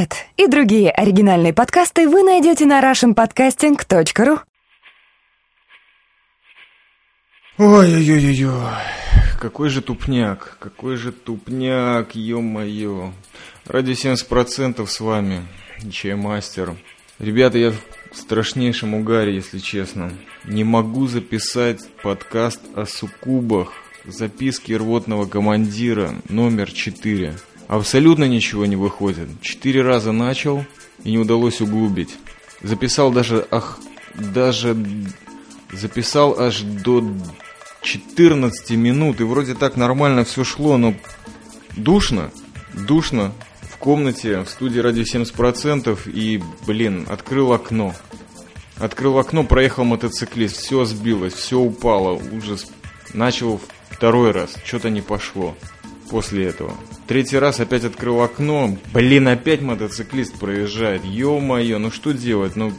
Этот и другие оригинальные подкасты вы найдете на russianpodcasting.ru Ой-ой-ой-ой, какой же тупняк, какой же тупняк, ё-моё. Ради 70% с вами, Чаймастер. Ребята, я в страшнейшем угаре, если честно. Не могу записать подкаст о суккубах. Записки рвотного командира номер 4. Абсолютно ничего не выходит. Четыре раза начал и не удалось углубить. Записал даже, ах, даже записал аж до 14 минут, и вроде так нормально все шло, но душно, душно в комнате, в студии ради 70%, и, блин, открыл окно. Открыл окно, проехал мотоциклист, все сбилось, все упало, ужас. Начал второй раз, что-то не пошло после этого. Третий раз опять открыл окно, блин, опять мотоциклист проезжает, ё-моё, ну что делать, ну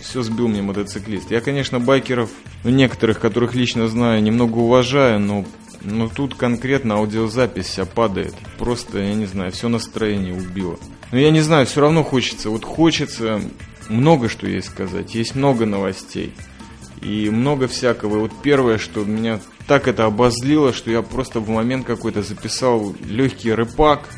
все сбил мне мотоциклист. Я, конечно, байкеров, ну, некоторых, которых лично знаю, немного уважаю, но, но тут конкретно аудиозапись вся падает. Просто, я не знаю, все настроение убило. Но я не знаю, все равно хочется, вот хочется много что есть сказать, есть много новостей. И много всякого. И вот первое, что меня так это обозлило, что я просто в момент какой-то записал легкий рэпак.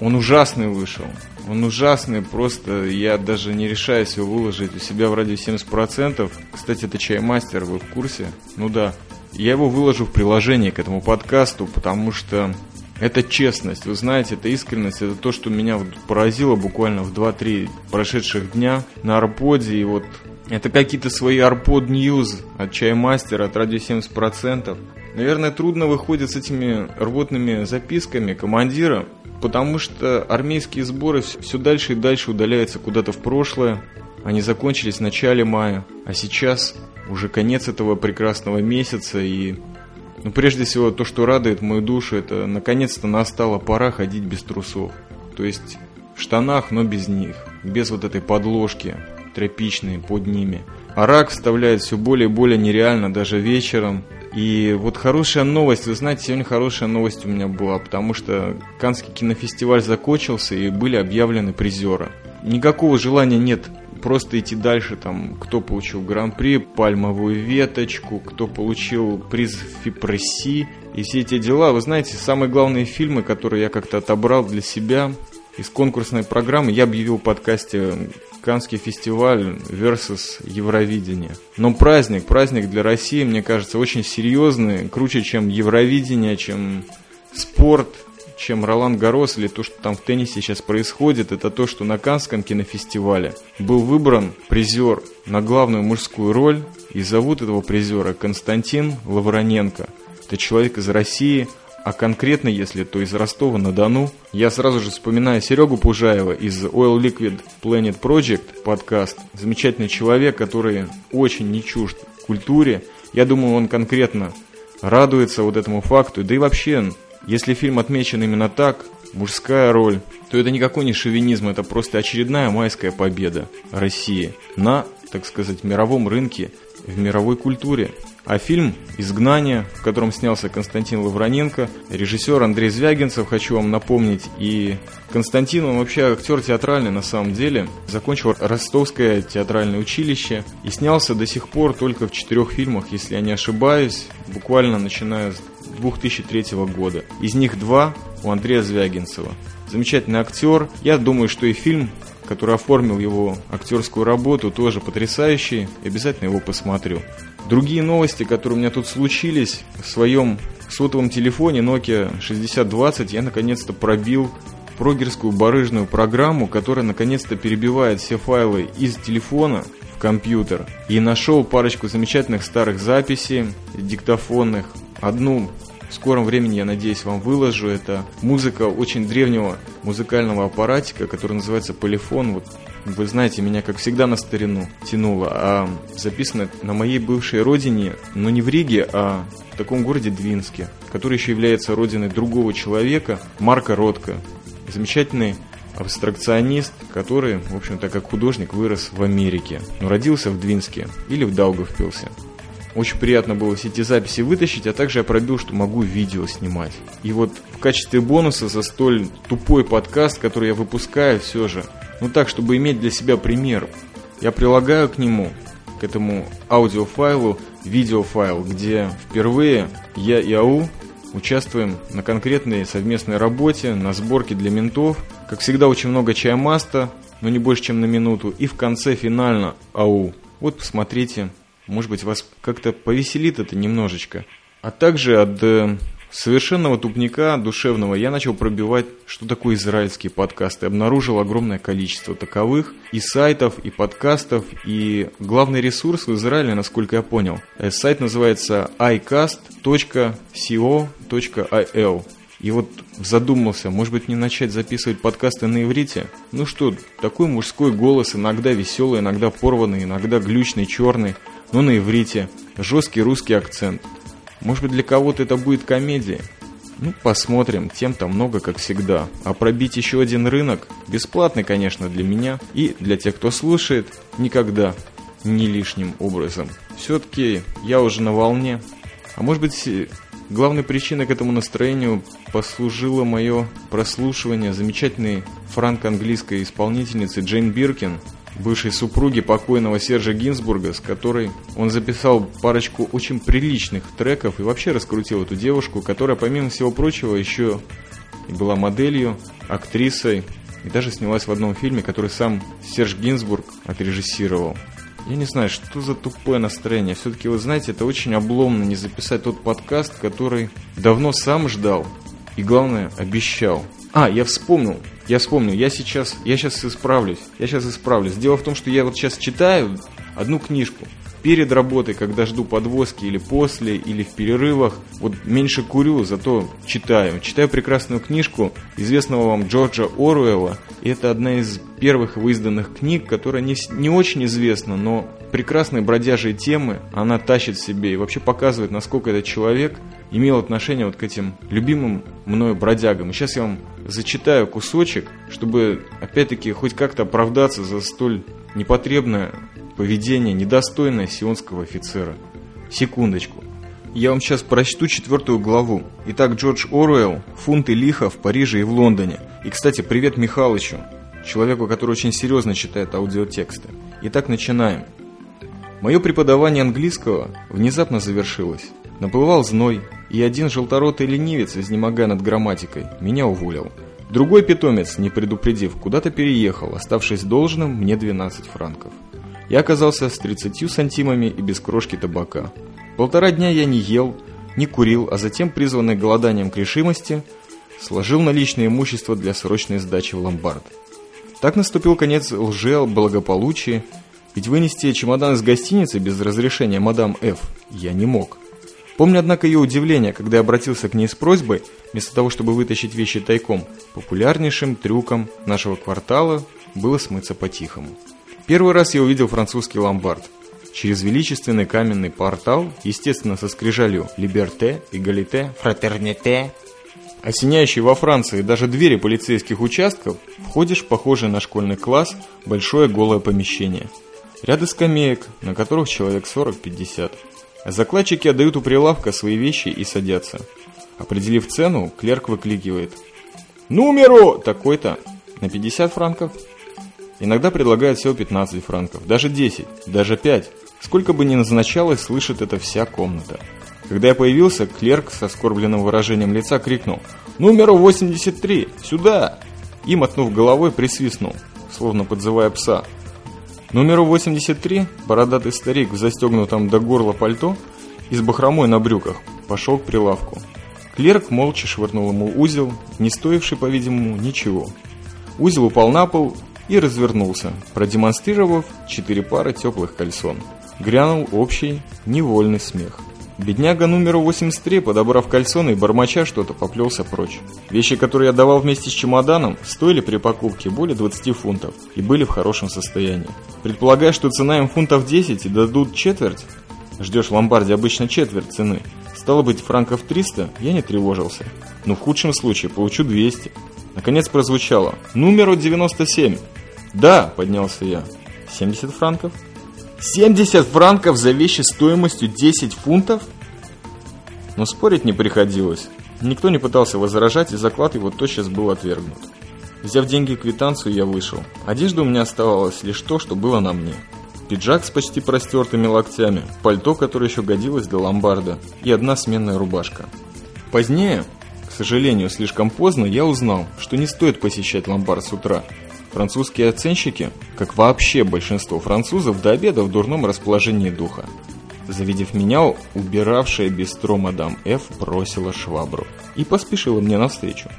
Он ужасный вышел. Он ужасный, просто я даже не решаюсь его выложить у себя в радио 70%. Кстати, это чаймастер, вы в курсе? Ну да. Я его выложу в приложении к этому подкасту, потому что это честность, вы знаете, это искренность, это то, что меня поразило буквально в 2-3 прошедших дня на Арподе, и вот это какие-то свои Арпод Ньюз от Чаймастера, от радио 70%. Наверное, трудно выходит с этими рвотными записками командира, потому что армейские сборы все дальше и дальше удаляются куда-то в прошлое. Они закончились в начале мая, а сейчас уже конец этого прекрасного месяца и ну, прежде всего, то, что радует мою душу, это наконец-то настала пора ходить без трусов. То есть в штанах, но без них. Без вот этой подложки тряпичной под ними. А рак вставляет все более и более нереально даже вечером. И вот хорошая новость, вы знаете, сегодня хорошая новость у меня была, потому что Канский кинофестиваль закончился и были объявлены призеры. Никакого желания нет просто идти дальше, там, кто получил гран-при, пальмовую веточку, кто получил приз Фипресси и все эти дела. Вы знаете, самые главные фильмы, которые я как-то отобрал для себя из конкурсной программы, я объявил в подкасте Канский фестиваль versus Евровидение. Но праздник, праздник для России, мне кажется, очень серьезный, круче, чем Евровидение, чем спорт, чем Ролан Гарос или то, что там в теннисе сейчас происходит, это то, что на Канском кинофестивале был выбран призер на главную мужскую роль, и зовут этого призера Константин Лавроненко. Это человек из России – а конкретно, если то из Ростова-на-Дону, я сразу же вспоминаю Серегу Пужаева из Oil Liquid Planet Project подкаст. Замечательный человек, который очень не чужд культуре. Я думаю, он конкретно радуется вот этому факту. Да и вообще, если фильм отмечен именно так, мужская роль, то это никакой не шовинизм, это просто очередная майская победа России на, так сказать, мировом рынке, в мировой культуре. А фильм «Изгнание», в котором снялся Константин Лавроненко, режиссер Андрей Звягинцев, хочу вам напомнить, и Константин, он вообще актер театральный на самом деле, закончил Ростовское театральное училище и снялся до сих пор только в четырех фильмах, если я не ошибаюсь, буквально начиная с 2003 года. Из них два у Андрея Звягинцева. Замечательный актер. Я думаю, что и фильм который оформил его актерскую работу, тоже потрясающий. Обязательно его посмотрю. Другие новости, которые у меня тут случились, в своем сотовом телефоне Nokia 6020 я наконец-то пробил прогерскую барыжную программу, которая наконец-то перебивает все файлы из телефона в компьютер. И нашел парочку замечательных старых записей диктофонных. Одну в скором времени, я надеюсь, вам выложу. Это музыка очень древнего музыкального аппаратика, который называется полифон. Вот вы знаете, меня, как всегда, на старину тянуло. А записано на моей бывшей родине, но не в Риге, а в таком городе Двинске, который еще является родиной другого человека, Марка Ротко. Замечательный абстракционист, который, в общем-то, как художник вырос в Америке, но родился в Двинске или в Даугавпилсе. Очень приятно было все эти записи вытащить, а также я пробил, что могу видео снимать. И вот в качестве бонуса за столь тупой подкаст, который я выпускаю, все же Ну так, чтобы иметь для себя пример. Я прилагаю к нему, к этому аудиофайлу, видеофайл, где впервые я и АУ участвуем на конкретной совместной работе, на сборке для ментов. Как всегда, очень много чаймаста, но не больше, чем на минуту. И в конце финально АУ. Вот посмотрите, может быть, вас как-то повеселит это немножечко. А также от э, совершенного тупника душевного я начал пробивать, что такое израильские подкасты. Обнаружил огромное количество таковых и сайтов, и подкастов, и главный ресурс в Израиле, насколько я понял. Э, сайт называется icast.co.il. И вот задумался, может быть, не начать записывать подкасты на иврите? Ну что, такой мужской голос, иногда веселый, иногда порванный, иногда глючный, черный, но на иврите. Жесткий русский акцент. Может быть, для кого-то это будет комедия? Ну, посмотрим, тем-то много, как всегда. А пробить еще один рынок, бесплатный, конечно, для меня и для тех, кто слушает, никогда не лишним образом. Все-таки я уже на волне. А может быть, главной причиной к этому настроению послужило мое прослушивание замечательной франко-английской исполнительницы Джейн Биркин, бывшей супруги покойного Сержа Гинзбурга, с которой он записал парочку очень приличных треков и вообще раскрутил эту девушку, которая, помимо всего прочего, еще и была моделью, актрисой, и даже снялась в одном фильме, который сам Серж Гинзбург отрежиссировал. Я не знаю, что за тупое настроение. Все-таки, вы знаете, это очень обломно не записать тот подкаст, который давно сам ждал и, главное, обещал. А, я вспомнил. Я вспомнил. Я сейчас, я сейчас исправлюсь. Я сейчас исправлюсь. Дело в том, что я вот сейчас читаю одну книжку. Перед работой, когда жду подвозки или после, или в перерывах, вот меньше курю, зато читаю. Читаю прекрасную книжку известного вам Джорджа Оруэлла. И это одна из первых выизданных книг, которая не, не очень известна, но прекрасные бродяжие темы она тащит в себе и вообще показывает, насколько этот человек имел отношение вот к этим любимым мною бродягам. И сейчас я вам зачитаю кусочек, чтобы опять-таки хоть как-то оправдаться за столь непотребное поведение, недостойное сионского офицера. Секундочку. Я вам сейчас прочту четвертую главу. Итак, Джордж Оруэлл, «Фунты лиха» в Париже и в Лондоне. И, кстати, привет Михалычу, человеку, который очень серьезно читает аудиотексты. Итак, начинаем. Мое преподавание английского внезапно завершилось. Наплывал зной, и один желторотый ленивец, изнемогая над грамматикой, меня уволил. Другой питомец, не предупредив, куда-то переехал, оставшись должным мне 12 франков. Я оказался с 30 сантимами и без крошки табака. Полтора дня я не ел, не курил, а затем, призванный голоданием к решимости, сложил наличное имущество для срочной сдачи в ломбард. Так наступил конец лже о благополучии, ведь вынести чемодан из гостиницы без разрешения мадам Ф. я не мог. Помню, однако, ее удивление, когда я обратился к ней с просьбой, вместо того, чтобы вытащить вещи тайком, популярнейшим трюком нашего квартала было смыться по-тихому. Первый раз я увидел французский ломбард. Через величественный каменный портал, естественно, со скрижалью «Либерте», «Эгалите», «Фратерните», осеняющий во Франции даже двери полицейских участков, входишь в похожее на школьный класс большое голое помещение. Ряды скамеек, на которых человек 40-50. Закладчики отдают у прилавка свои вещи и садятся. Определив цену, клерк выкликивает. «Номеру!» такой-то. На 50 франков. Иногда предлагают всего 15 франков, даже 10, даже 5. Сколько бы ни назначалось, слышит это вся комната. Когда я появился, клерк со скорбленным выражением лица крикнул «Номеру 83! Сюда!» и, мотнув головой, присвистнул, словно подзывая пса. Номеру 83 бородатый старик в застегнутом до горла пальто и с бахромой на брюках пошел к прилавку. Клерк молча швырнул ему узел, не стоивший, по-видимому, ничего. Узел упал на пол и развернулся, продемонстрировав четыре пары теплых кальсон. Грянул общий, невольный смех. Бедняга номеру 83, подобрав кальсоны и бормоча что-то, поплелся прочь. Вещи, которые я давал вместе с чемоданом, стоили при покупке более 20 фунтов и были в хорошем состоянии. Предполагая, что цена им фунтов 10 и дадут четверть, ждешь в ломбарде обычно четверть цены, стало быть франков 300, я не тревожился. Но в худшем случае получу 200. Наконец прозвучало «Номеру 97». «Да», — поднялся я. «70 франков?» 70 франков за вещи стоимостью 10 фунтов? Но спорить не приходилось. Никто не пытался возражать, и заклад его тотчас был отвергнут. Взяв деньги и квитанцию, я вышел. Одежда у меня оставалась лишь то, что было на мне. Пиджак с почти простертыми локтями, пальто, которое еще годилось для ломбарда, и одна сменная рубашка. Позднее, к сожалению, слишком поздно, я узнал, что не стоит посещать ломбард с утра. Французские оценщики, как вообще большинство французов, до обеда в дурном расположении духа. Завидев меня, убиравшая бистро мадам Ф бросила швабру и поспешила мне навстречу.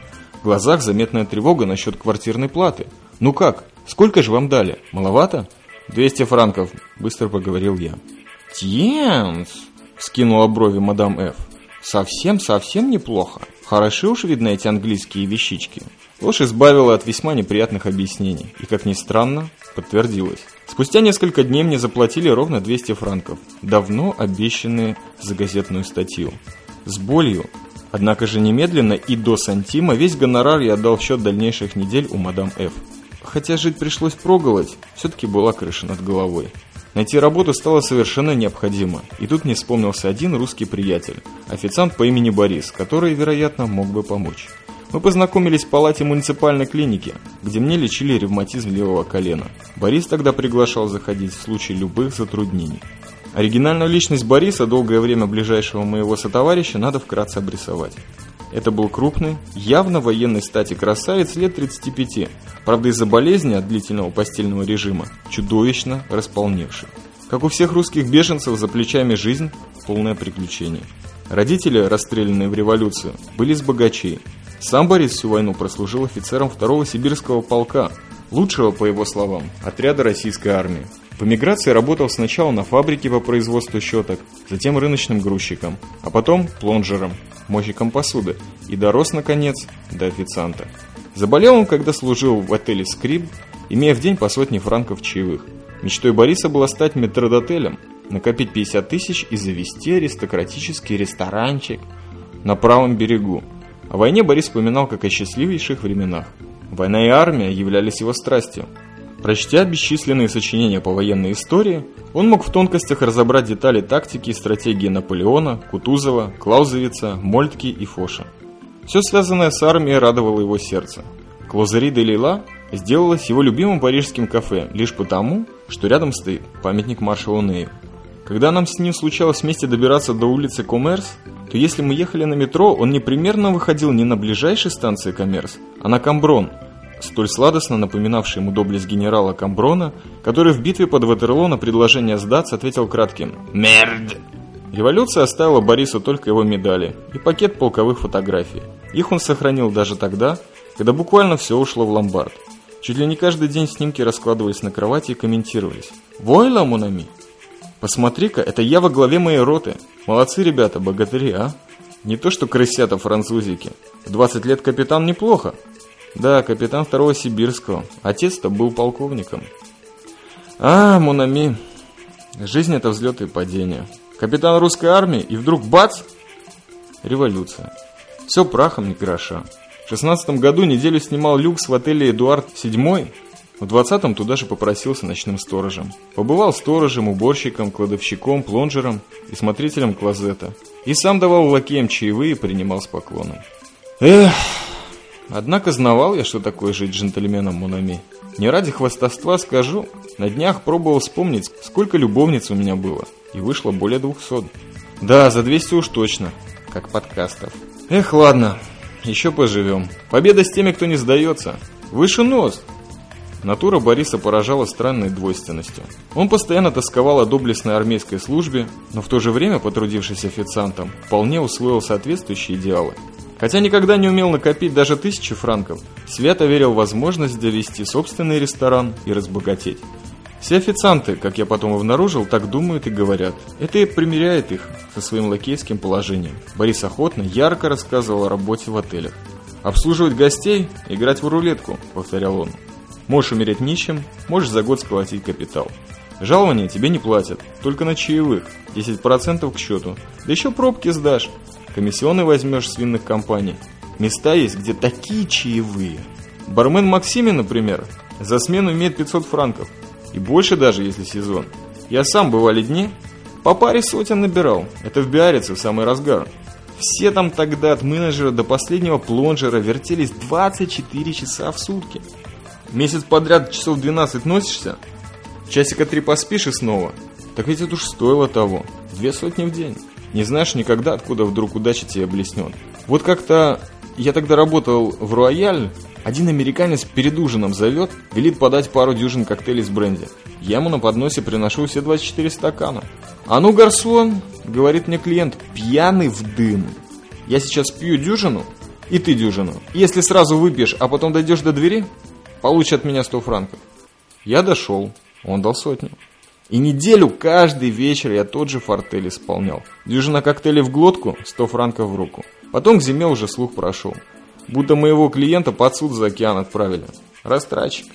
В глазах заметная тревога насчет квартирной платы. «Ну как? Сколько же вам дали? Маловато?» «200 франков», — быстро поговорил я. «Тьенс!» — вскинула брови мадам Ф. «Совсем-совсем неплохо. Хороши уж видно эти английские вещички». Ложь избавила от весьма неприятных объяснений, и, как ни странно, подтвердилось. Спустя несколько дней мне заплатили ровно 200 франков, давно обещанные за газетную статью. С болью, однако же немедленно и до сантима весь гонорар я отдал в счет дальнейших недель у мадам Ф. Хотя жить пришлось проголодь, все-таки была крыша над головой. Найти работу стало совершенно необходимо, и тут мне вспомнился один русский приятель, официант по имени Борис, который, вероятно, мог бы помочь. Мы познакомились в палате муниципальной клиники, где мне лечили ревматизм левого колена. Борис тогда приглашал заходить в случае любых затруднений. Оригинальную личность Бориса, долгое время ближайшего моего сотоварища, надо вкратце обрисовать. Это был крупный, явно военной стати красавец лет 35, правда из-за болезни от длительного постельного режима, чудовищно располневший. Как у всех русских беженцев, за плечами жизнь – полное приключение. Родители, расстрелянные в революцию, были из богачей, сам Борис всю войну прослужил офицером второго сибирского полка, лучшего, по его словам, отряда российской армии. В эмиграции работал сначала на фабрике по производству щеток, затем рыночным грузчиком, а потом плонжером, мойщиком посуды и дорос, наконец, до официанта. Заболел он, когда служил в отеле «Скрип», имея в день по сотне франков чаевых. Мечтой Бориса было стать метродотелем, накопить 50 тысяч и завести аристократический ресторанчик на правом берегу, о войне Борис вспоминал как о счастливейших временах. Война и армия являлись его страстью. Прочтя бесчисленные сочинения по военной истории, он мог в тонкостях разобрать детали тактики и стратегии Наполеона, Кутузова, Клаузевица, Мольтки и Фоша. Все связанное с армией радовало его сердце. Клозери де Лейла сделалась его любимым парижским кафе лишь потому, что рядом стоит памятник маршалу Нею. Когда нам с ним случалось вместе добираться до улицы Коммерс, то если мы ехали на метро, он непременно выходил не на ближайшей станции Коммерс, а на Камброн, столь сладостно напоминавший ему доблесть генерала Камброна, который в битве под Ватерлоо на предложение сдаться ответил кратким «Мерд!». Революция оставила Борису только его медали и пакет полковых фотографий. Их он сохранил даже тогда, когда буквально все ушло в ломбард. Чуть ли не каждый день снимки раскладывались на кровати и комментировались. «Войла, Мунами!» Посмотри-ка, это я во главе моей роты. Молодцы ребята, богатыри, а? Не то что крысята французики. В 20 лет капитан неплохо. Да, капитан второго сибирского. Отец-то был полковником. А, Монами. Жизнь это взлеты и падения. Капитан русской армии, и вдруг бац! Революция. Все прахом не гроша. В 16 году неделю снимал люкс в отеле «Эдуард VII», в 20-м туда же попросился ночным сторожем. Побывал сторожем, уборщиком, кладовщиком, плонжером и смотрителем клозета. И сам давал лакеям чаевые и принимал с поклоном. Эх, однако знавал я, что такое жить джентльменом Монами. Не ради хвастовства скажу, на днях пробовал вспомнить, сколько любовниц у меня было. И вышло более 200. Да, за 200 уж точно, как подкастов. Эх, ладно, еще поживем. Победа с теми, кто не сдается. Выше нос. Натура Бориса поражала странной двойственностью. Он постоянно тосковал о доблестной армейской службе, но в то же время, потрудившись официантом, вполне усвоил соответствующие идеалы. Хотя никогда не умел накопить даже тысячи франков, свято верил в возможность довести собственный ресторан и разбогатеть. Все официанты, как я потом обнаружил, так думают и говорят. Это и примеряет их со своим лакейским положением. Борис охотно, ярко рассказывал о работе в отелях. «Обслуживать гостей? Играть в рулетку», — повторял он. Можешь умереть нищим, можешь за год сколотить капитал. Жалования тебе не платят, только на чаевых, 10% к счету. Да еще пробки сдашь. Комиссионы возьмешь с винных компаний. Места есть, где такие чаевые. Бармен Максимин, например, за смену имеет 500 франков. И больше даже, если сезон. Я сам бывали дни, по паре сотен набирал. Это в Биарице в самый разгар. Все там тогда от менеджера до последнего плонжера вертелись 24 часа в сутки. Месяц подряд часов 12 носишься, часика три поспишь и снова. Так ведь это уж стоило того. Две сотни в день. Не знаешь никогда, откуда вдруг удача тебе блеснет. Вот как-то я тогда работал в Рояль, один американец перед ужином зовет, велит подать пару дюжин коктейлей с бренди. Я ему на подносе приношу все 24 стакана. «А ну, гарсон!» — говорит мне клиент, пьяный в дым. «Я сейчас пью дюжину, и ты дюжину. Если сразу выпьешь, а потом дойдешь до двери, получишь от меня 100 франков». Я дошел, он дал сотню. И неделю каждый вечер я тот же фортель исполнял. Дюжина коктейлей в глотку, 100 франков в руку. Потом к зиме уже слух прошел. Будто моего клиента под суд за океан отправили. Растратчик.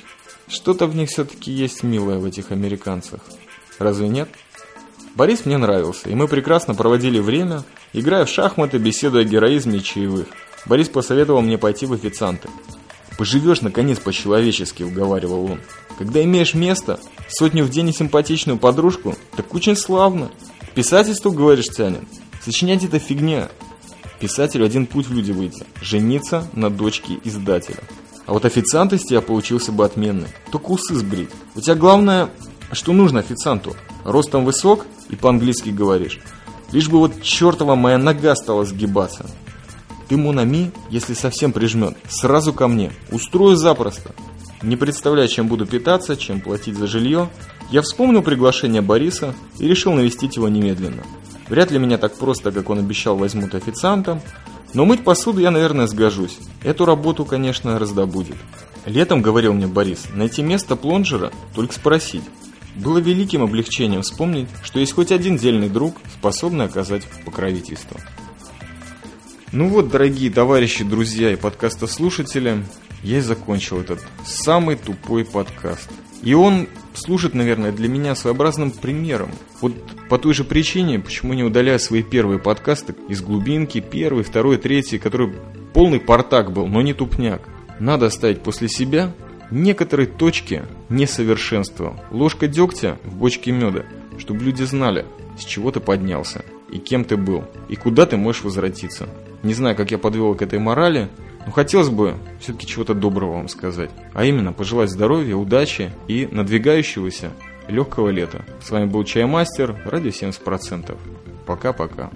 Что-то в них все-таки есть милое в этих американцах. Разве нет? Борис мне нравился, и мы прекрасно проводили время, играя в шахматы, беседуя о героизме и чаевых. Борис посоветовал мне пойти в официанты. «Поживешь, наконец, по-человечески», — уговаривал он. «Когда имеешь место, сотню в день и симпатичную подружку, так очень славно. Писательству, говоришь, тянет. Сочинять это фигня. Писателю один путь в люди выйти – жениться на дочке издателя. А вот официант из тебя получился бы отменный. Только усы сбрить. У тебя главное, что нужно официанту. Ростом высок и по-английски говоришь. Лишь бы вот чертова моя нога стала сгибаться. Ты, Монами, если совсем прижмет, сразу ко мне. Устрою запросто. Не представляя, чем буду питаться, чем платить за жилье, я вспомнил приглашение Бориса и решил навестить его немедленно. Вряд ли меня так просто, как он обещал, возьмут официантом, но мыть посуду я, наверное, сгожусь. Эту работу, конечно, раздобудет. Летом, говорил мне Борис, найти место плонжера, только спросить. Было великим облегчением вспомнить, что есть хоть один дельный друг, способный оказать покровительство. Ну вот, дорогие товарищи, друзья и подкастослушатели, я и закончил этот самый тупой подкаст. И он служит, наверное, для меня своеобразным примером. Вот по той же причине, почему не удаляю свои первые подкасты из глубинки, первый, второй, третий, который полный портак был, но не тупняк. Надо оставить после себя некоторые точки несовершенства. Ложка дегтя в бочке меда, чтобы люди знали, с чего ты поднялся, и кем ты был, и куда ты можешь возвратиться. Не знаю, как я подвел к этой морали, но хотелось бы все-таки чего-то доброго вам сказать. А именно, пожелать здоровья, удачи и надвигающегося легкого лета. С вами был Чаймастер, радио 70%. Пока-пока.